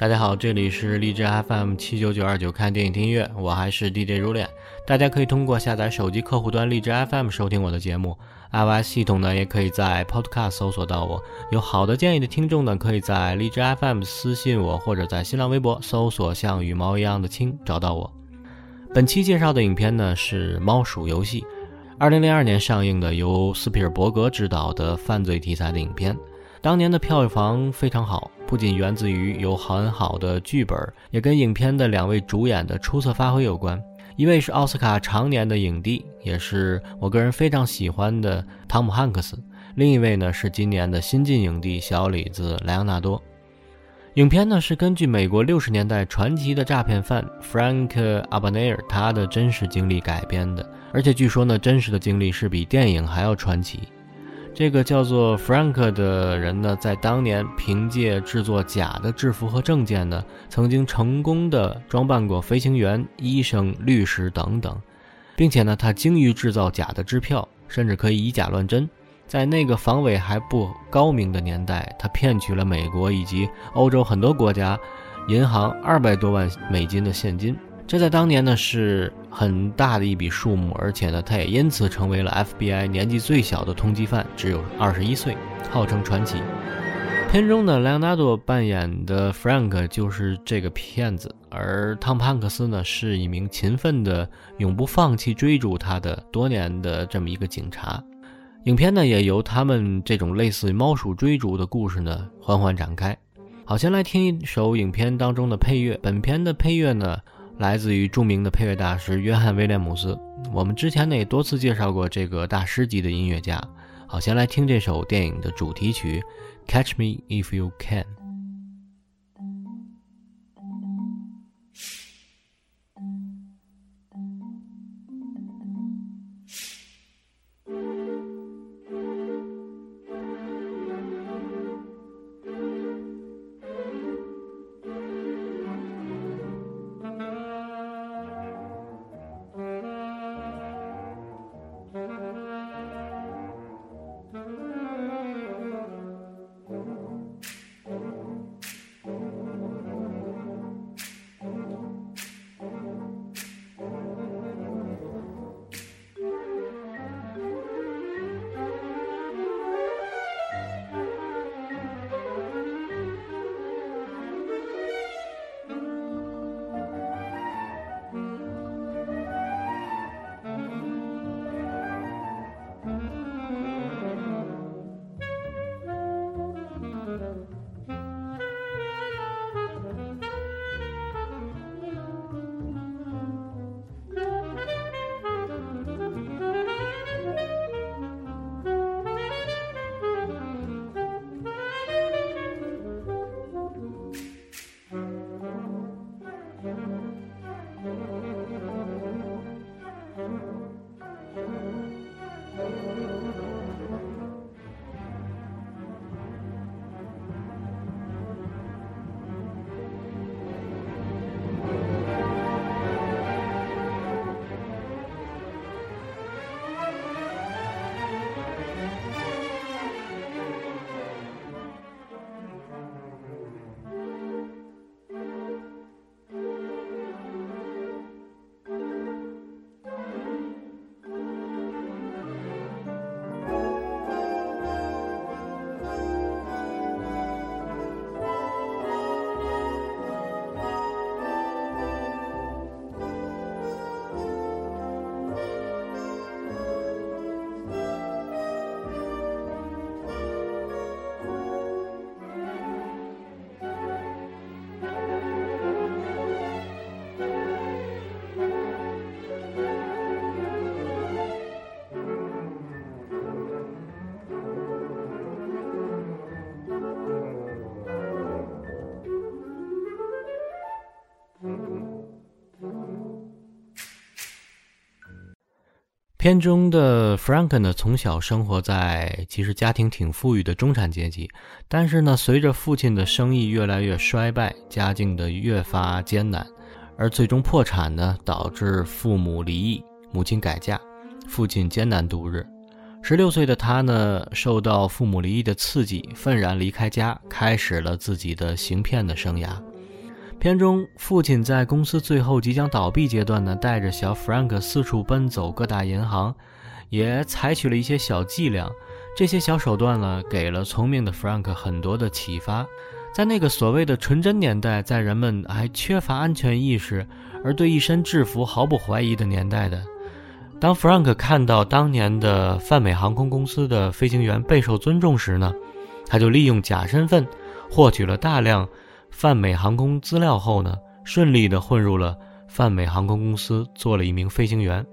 大家好，这里是荔枝 FM 七九九二九看电影听音乐，我还是 DJ 如恋。大家可以通过下载手机客户端荔枝 FM 收听我的节目，iOS 系统呢也可以在 Podcast 搜索到我。有好的建议的听众呢，可以在荔枝 FM 私信我，或者在新浪微博搜索像羽毛一样的青找到我。本期介绍的影片呢是《猫鼠游戏》，二零零二年上映的由斯皮尔伯格执导的犯罪题材的影片。当年的票房非常好，不仅源自于有很好的剧本，也跟影片的两位主演的出色发挥有关。一位是奥斯卡常年的影帝，也是我个人非常喜欢的汤姆汉克斯；另一位呢是今年的新晋影帝小李子莱昂纳多。影片呢是根据美国六十年代传奇的诈骗犯 Frank 阿巴内尔他的真实经历改编的，而且据说呢真实的经历是比电影还要传奇。这个叫做 Frank 的人呢，在当年凭借制作假的制服和证件呢，曾经成功的装扮过飞行员、医生、律师等等，并且呢，他精于制造假的支票，甚至可以以假乱真。在那个防伪还不高明的年代，他骗取了美国以及欧洲很多国家银行二百多万美金的现金。这在当年呢是很大的一笔数目，而且呢，他也因此成为了 FBI 年纪最小的通缉犯，只有二十一岁，号称传奇。片中的莱昂纳多扮演的 Frank 就是这个骗子，而汤姆汉克斯呢是一名勤奋的、永不放弃追逐他的多年的这么一个警察。影片呢也由他们这种类似猫鼠追逐的故事呢缓缓展开。好，先来听一首影片当中的配乐。本片的配乐呢。来自于著名的配乐大师约翰威廉姆斯，我们之前呢也多次介绍过这个大师级的音乐家。好，先来听这首电影的主题曲《Catch Me If You Can》。片中的 Franken 呢，从小生活在其实家庭挺富裕的中产阶级，但是呢，随着父亲的生意越来越衰败，家境的越发艰难，而最终破产呢，导致父母离异，母亲改嫁，父亲艰难度日。十六岁的他呢，受到父母离异的刺激，愤然离开家，开始了自己的行骗的生涯。片中，父亲在公司最后即将倒闭阶段呢，带着小 Frank 四处奔走各大银行，也采取了一些小伎俩。这些小手段呢，给了聪明的 Frank 很多的启发。在那个所谓的纯真年代，在人们还缺乏安全意识，而对一身制服毫不怀疑的年代的，当 Frank 看到当年的泛美航空公司的飞行员备受尊重时呢，他就利用假身份，获取了大量。泛美航空资料后呢，顺利地混入了泛美航空公司，做了一名飞行员。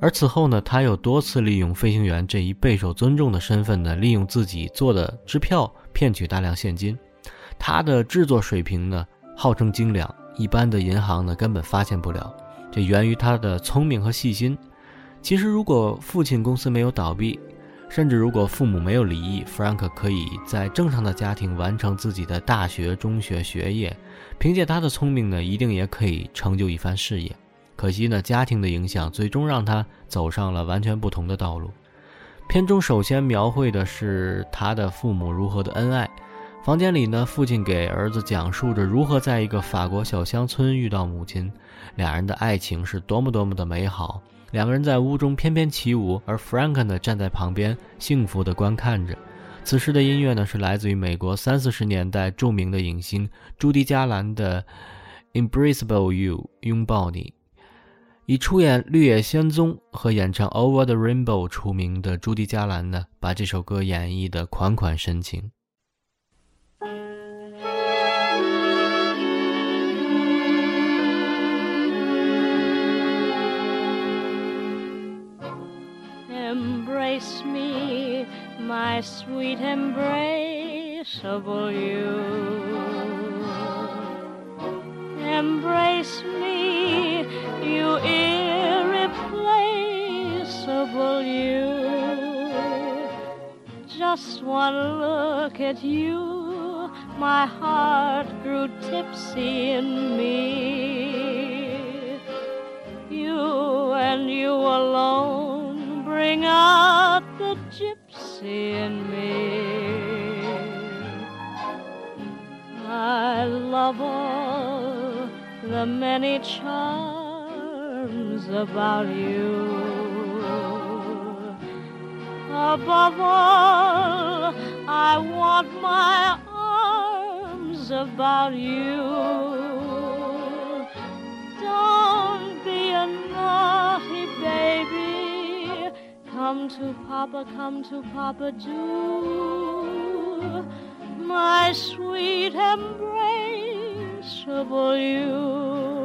而此后呢，他又多次利用飞行员这一备受尊重的身份呢，利用自己做的支票骗取大量现金。他的制作水平呢，号称精良，一般的银行呢根本发现不了。这源于他的聪明和细心。其实，如果父亲公司没有倒闭，甚至如果父母没有离异，Frank 可以在正常的家庭完成自己的大学、中学学业。凭借他的聪明呢，一定也可以成就一番事业。可惜呢，家庭的影响最终让他走上了完全不同的道路。片中首先描绘的是他的父母如何的恩爱。房间里呢，父亲给儿子讲述着如何在一个法国小乡村遇到母亲，两人的爱情是多么多么的美好。两个人在屋中翩翩起舞，而 Frank 呢站在旁边，幸福地观看着。此时的音乐呢是来自于美国三四十年代著名的影星朱迪·加兰的《Embraceable You》拥抱你。以出演《绿野仙踪》和演唱《Over the Rainbow》出名的朱迪·加兰呢，把这首歌演绎的款款深情。Embrace me, my sweet embraceable you. Embrace me, you irreplaceable you. Just one look at you, my heart grew tipsy in me. You and you alone bring out in me. I love all the many charms about you. Above all, I want my arms about you. Come to Papa, come to Papa, do. My sweet embraceable you.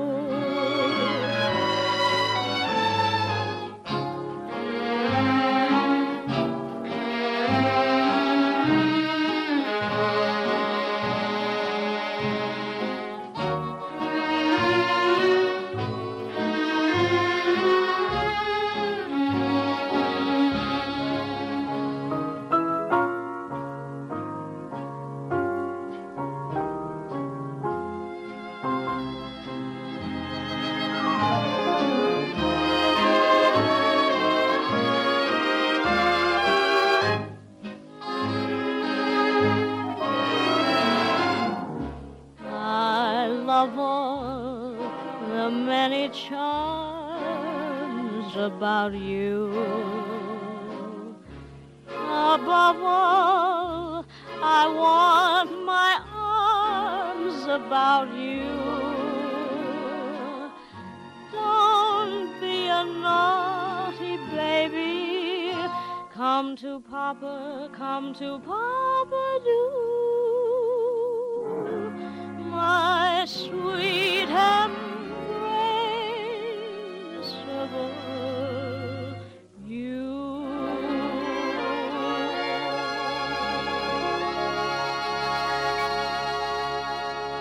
About you. Above all, I want my arms about you. Don't be a naughty baby. Come to Papa, come to Papa, do my sweet embraceable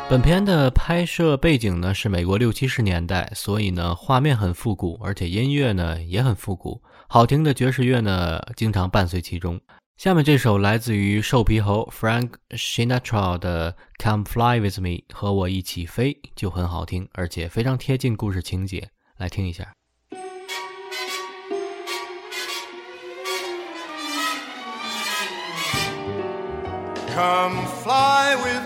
本片的拍摄背景呢是美国六七十年代，所以呢画面很复古，而且音乐呢也很复古，好听的爵士乐呢经常伴随其中。下面这首来自于瘦皮猴 Frank Sinatra 的《Come Fly with Me》，和我一起飞就很好听，而且非常贴近故事情节，来听一下。Come fly with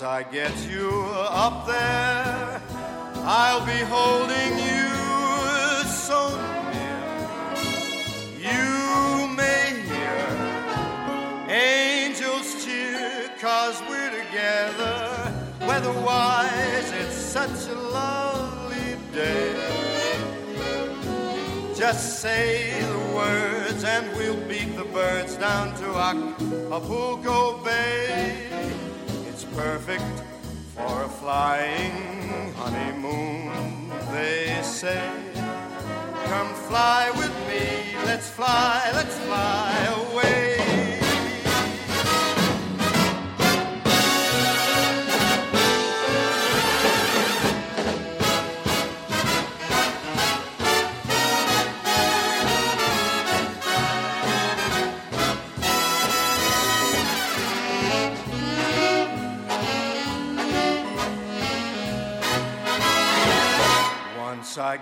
Once I get you up there, I'll be holding you so near. You may hear angels cheer, cause we're together. Weatherwise, it's such a lovely day. Just say the words and we'll beat the birds down to Acapulco Bay. Perfect for a flying honeymoon, they say. Come fly with me, let's fly, let's fly away.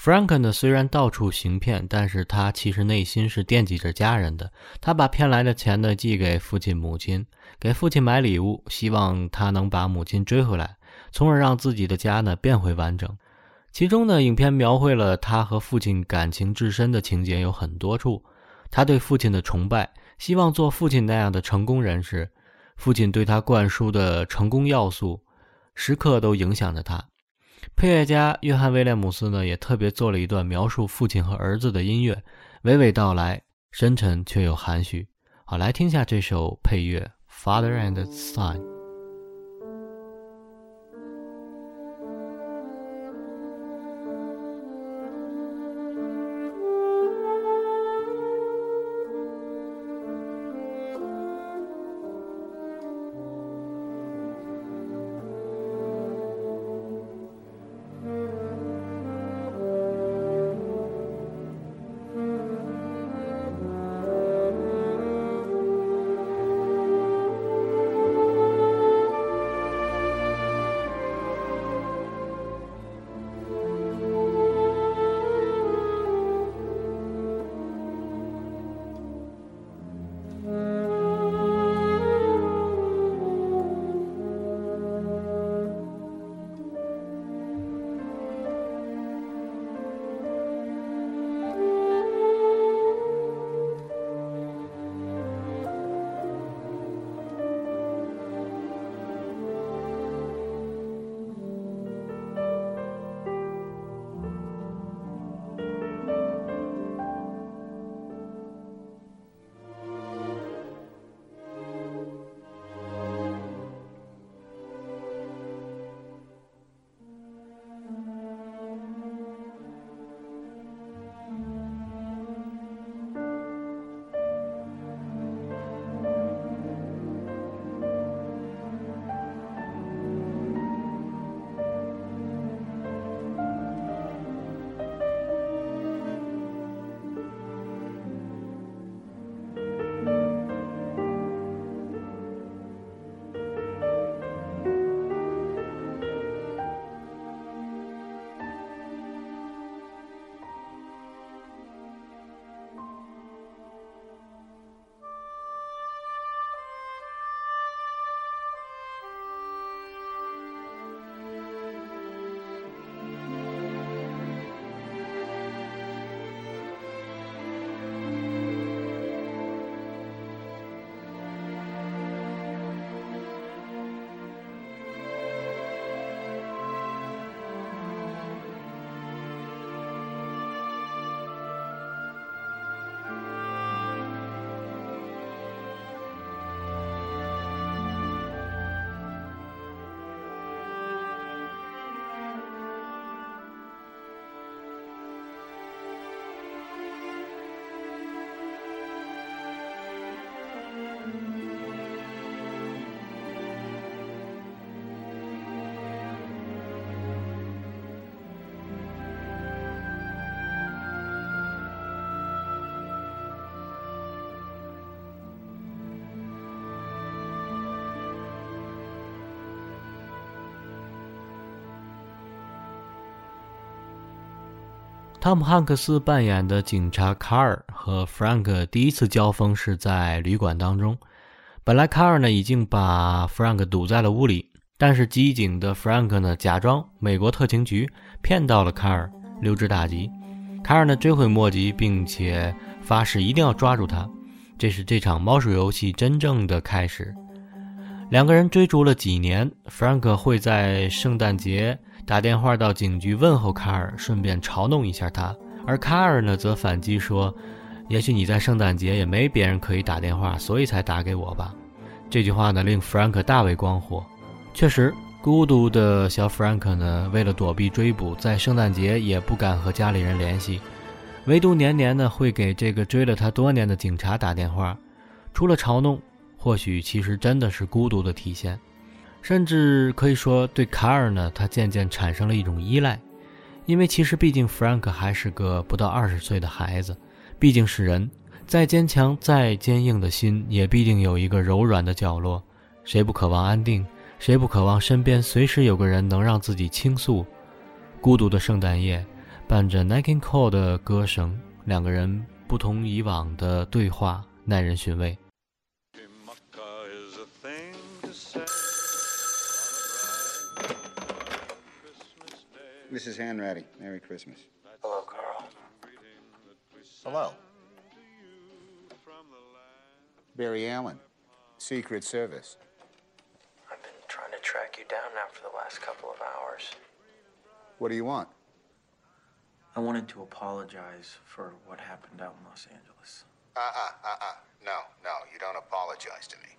Franken 呢，虽然到处行骗，但是他其实内心是惦记着家人的。他把骗来的钱呢寄给父亲、母亲，给父亲买礼物，希望他能把母亲追回来，从而让自己的家呢变回完整。其中呢，影片描绘了他和父亲感情至深的情节有很多处。他对父亲的崇拜，希望做父亲那样的成功人士。父亲对他灌输的成功要素，时刻都影响着他。配乐家约翰·威廉姆斯呢，也特别做了一段描述父亲和儿子的音乐，娓娓道来，深沉却又含蓄。好，来听下这首配乐《Father and Son》。汤姆·汉克斯扮演的警察卡尔和 Frank 第一次交锋是在旅馆当中。本来卡尔呢已经把 Frank 堵在了屋里，但是机警的 Frank 呢假装美国特勤局，骗到了卡尔，溜之大吉。卡尔呢追悔莫及，并且发誓一定要抓住他。这是这场猫鼠游戏真正的开始。两个人追逐了几年，Frank 会在圣诞节打电话到警局问候卡尔，顺便嘲弄一下他。而卡尔呢，则反击说：“也许你在圣诞节也没别人可以打电话，所以才打给我吧。”这句话呢，令 Frank 大为光火。确实，孤独的小 Frank 呢，为了躲避追捕，在圣诞节也不敢和家里人联系，唯独年年呢会给这个追了他多年的警察打电话。除了嘲弄。或许其实真的是孤独的体现，甚至可以说对卡尔呢，他渐渐产生了一种依赖，因为其实毕竟 Frank 还是个不到二十岁的孩子，毕竟是人，再坚强再坚硬的心，也必定有一个柔软的角落。谁不渴望安定？谁不渴望身边随时有个人能让自己倾诉？孤独的圣诞夜，伴着 Nike Cole 的歌声，两个人不同以往的对话，耐人寻味。Mrs. Hanratty, Merry Christmas. Hello, Carl. Hello. Barry Allen, Secret Service. I've been trying to track you down now for the last couple of hours. What do you want? I wanted to apologize for what happened out in Los Angeles. Uh-uh, uh-uh. No, no, you don't apologize to me.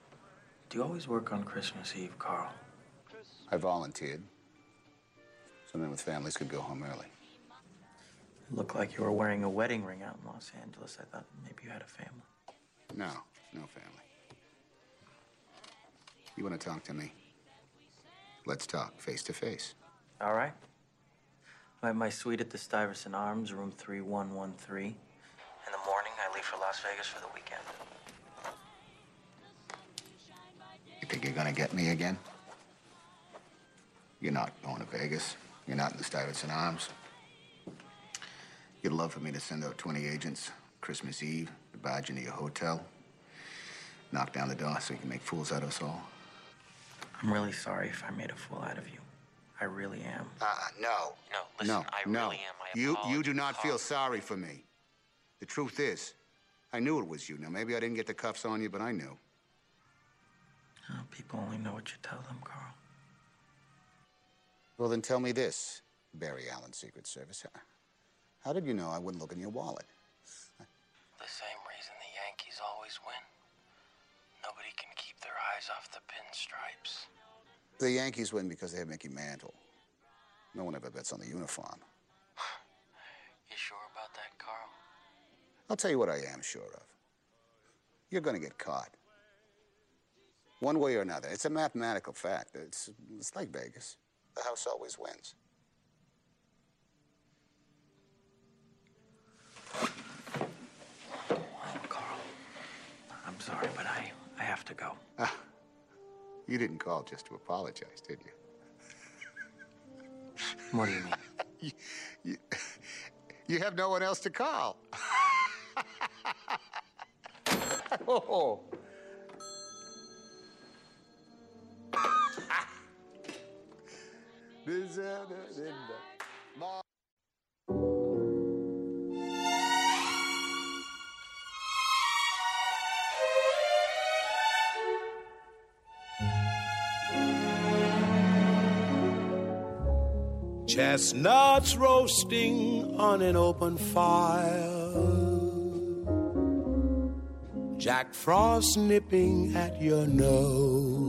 Do you always work on Christmas Eve, Carl? I volunteered. So men with families could go home early. It looked like you were wearing a wedding ring out in Los Angeles. I thought maybe you had a family. No, no family. You want to talk to me? Let's talk face to face. All right. I'm at my suite at the Stuyvesant Arms, room 3113. In the morning, I leave for Las Vegas for the weekend. You think you're gonna get me again? You're not going to Vegas. You're not in the Stuyvesant Arms. You'd love for me to send out 20 agents Christmas Eve to barge into your hotel, knock down the door so you can make fools out of us all. I'm really sorry if I made a fool out of you. I really am. Uh, no. No, listen, no, I no. really am. I you, you do not feel sorry for me. The truth is, I knew it was you. Now, maybe I didn't get the cuffs on you, but I knew. Oh, people only know what you tell them, Carl. Well, then tell me this, Barry Allen, Secret Service. How did you know I wouldn't look in your wallet? The same reason the Yankees always win. Nobody can keep their eyes off the pinstripes. The Yankees win because they have Mickey Mantle. No one ever bets on the uniform. You sure about that, Carl? I'll tell you what I am sure of. You're going to get caught. One way or another. It's a mathematical fact. It's, it's like Vegas. The house always wins. Carl, I'm sorry, but I, I have to go. Ah, you didn't call just to apologize, did you? What do you mean? You, you, you have no one else to call. oh. Chestnuts roasting on an open fire. Jack Frost nipping at your nose.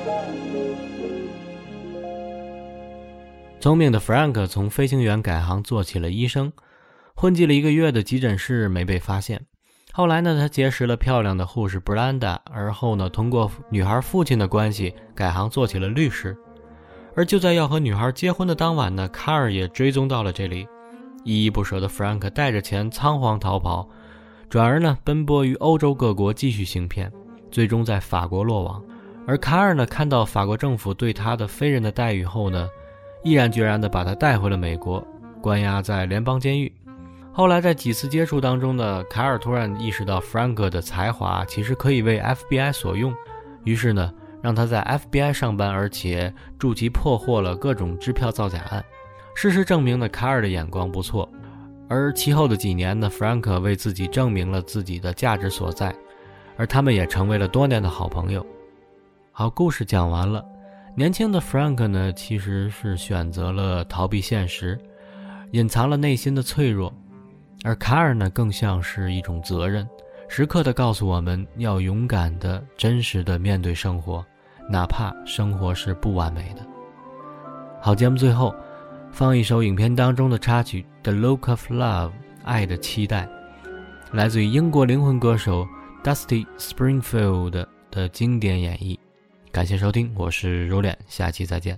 聪明的 Frank 从飞行员改行做起了医生，混迹了一个月的急诊室没被发现。后来呢，他结识了漂亮的护士 Branda，而后呢，通过女孩父亲的关系改行做起了律师。而就在要和女孩结婚的当晚呢，卡尔也追踪到了这里。依依不舍的 Frank 带着钱仓皇逃跑，转而呢奔波于欧洲各国继续行骗，最终在法国落网。而卡尔呢看到法国政府对他的非人的待遇后呢，毅然决然地把他带回了美国，关押在联邦监狱。后来在几次接触当中呢，凯尔突然意识到 Frank 的才华其实可以为 FBI 所用，于是呢，让他在 FBI 上班，而且助其破获了各种支票造假案。事实证明呢，卡尔的眼光不错。而其后的几年呢，Frank 为自己证明了自己的价值所在，而他们也成为了多年的好朋友。好，故事讲完了。年轻的 Frank 呢，其实是选择了逃避现实，隐藏了内心的脆弱。而卡尔呢，更像是一种责任，时刻的告诉我们要勇敢的、真实的面对生活，哪怕生活是不完美的。好，节目最后放一首影片当中的插曲《The Look of Love》爱的期待，来自于英国灵魂歌手 Dusty Springfield 的经典演绎。感谢收听，我是如脸，下期再见。